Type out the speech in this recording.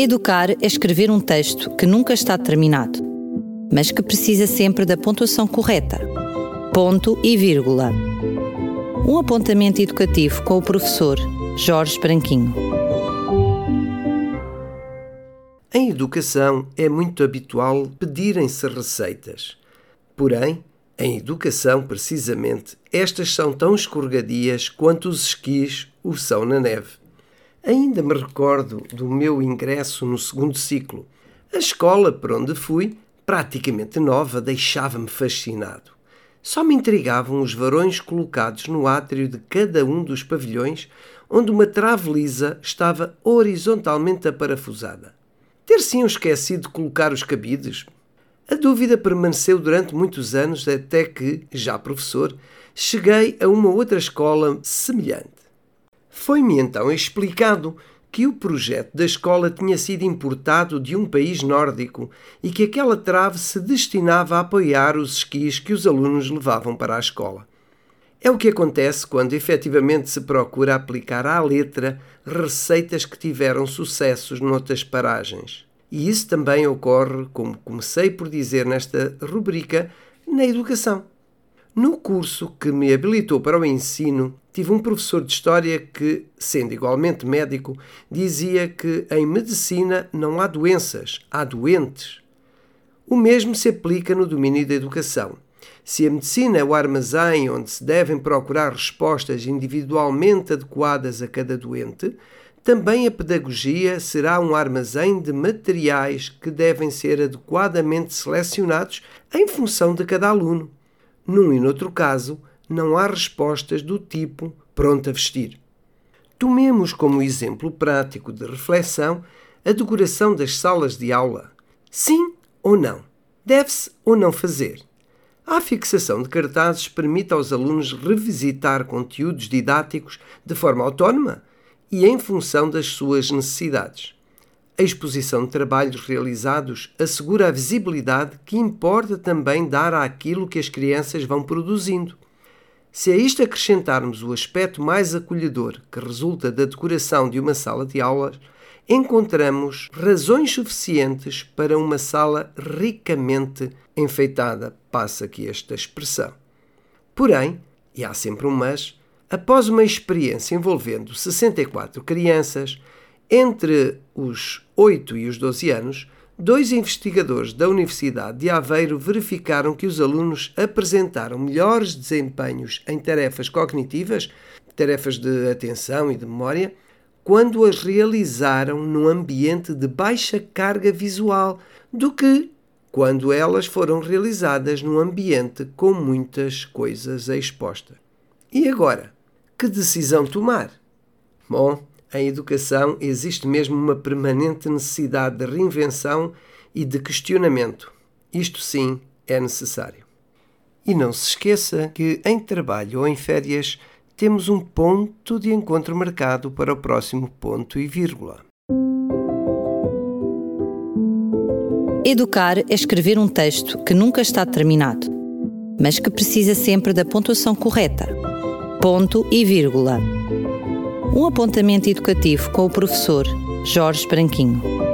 Educar é escrever um texto que nunca está terminado, mas que precisa sempre da pontuação correta. Ponto e vírgula. Um apontamento educativo com o professor Jorge Branquinho. Em educação é muito habitual pedirem-se receitas. Porém, em educação, precisamente, estas são tão escorregadias quanto os esquis o são na neve. Ainda me recordo do meu ingresso no segundo ciclo. A escola por onde fui, praticamente nova, deixava-me fascinado. Só me intrigavam os varões colocados no átrio de cada um dos pavilhões, onde uma trave lisa estava horizontalmente aparafusada. Ter-se-iam esquecido de colocar os cabides? A dúvida permaneceu durante muitos anos até que, já professor, cheguei a uma outra escola semelhante. Foi-me então explicado que o projeto da escola tinha sido importado de um país nórdico e que aquela trave se destinava a apoiar os esquis que os alunos levavam para a escola. É o que acontece quando efetivamente se procura aplicar à letra receitas que tiveram sucessos noutras paragens. E isso também ocorre, como comecei por dizer nesta rubrica, na educação. No curso que me habilitou para o ensino, tive um professor de História que, sendo igualmente médico, dizia que em medicina não há doenças, há doentes. O mesmo se aplica no domínio da educação. Se a medicina é o armazém onde se devem procurar respostas individualmente adequadas a cada doente, também a pedagogia será um armazém de materiais que devem ser adequadamente selecionados em função de cada aluno. Num e noutro caso, não há respostas do tipo pronto a vestir. Tomemos como exemplo prático de reflexão a decoração das salas de aula. Sim ou não? Deve-se ou não fazer? A fixação de cartazes permite aos alunos revisitar conteúdos didáticos de forma autónoma e em função das suas necessidades. A exposição de trabalhos realizados assegura a visibilidade que importa também dar àquilo que as crianças vão produzindo. Se a isto acrescentarmos o aspecto mais acolhedor que resulta da decoração de uma sala de aulas, encontramos razões suficientes para uma sala ricamente enfeitada, passa aqui esta expressão. Porém, e há sempre um mas, após uma experiência envolvendo 64 crianças, entre os 8 e os 12 anos, dois investigadores da Universidade de Aveiro verificaram que os alunos apresentaram melhores desempenhos em tarefas cognitivas, tarefas de atenção e de memória, quando as realizaram num ambiente de baixa carga visual do que quando elas foram realizadas num ambiente com muitas coisas exposta. E agora, que decisão tomar? Bom, em educação existe mesmo uma permanente necessidade de reinvenção e de questionamento. Isto sim é necessário. E não se esqueça que em trabalho ou em férias temos um ponto de encontro marcado para o próximo ponto e vírgula. Educar é escrever um texto que nunca está terminado, mas que precisa sempre da pontuação correta. Ponto e vírgula um apontamento educativo com o professor Jorge Branquinho.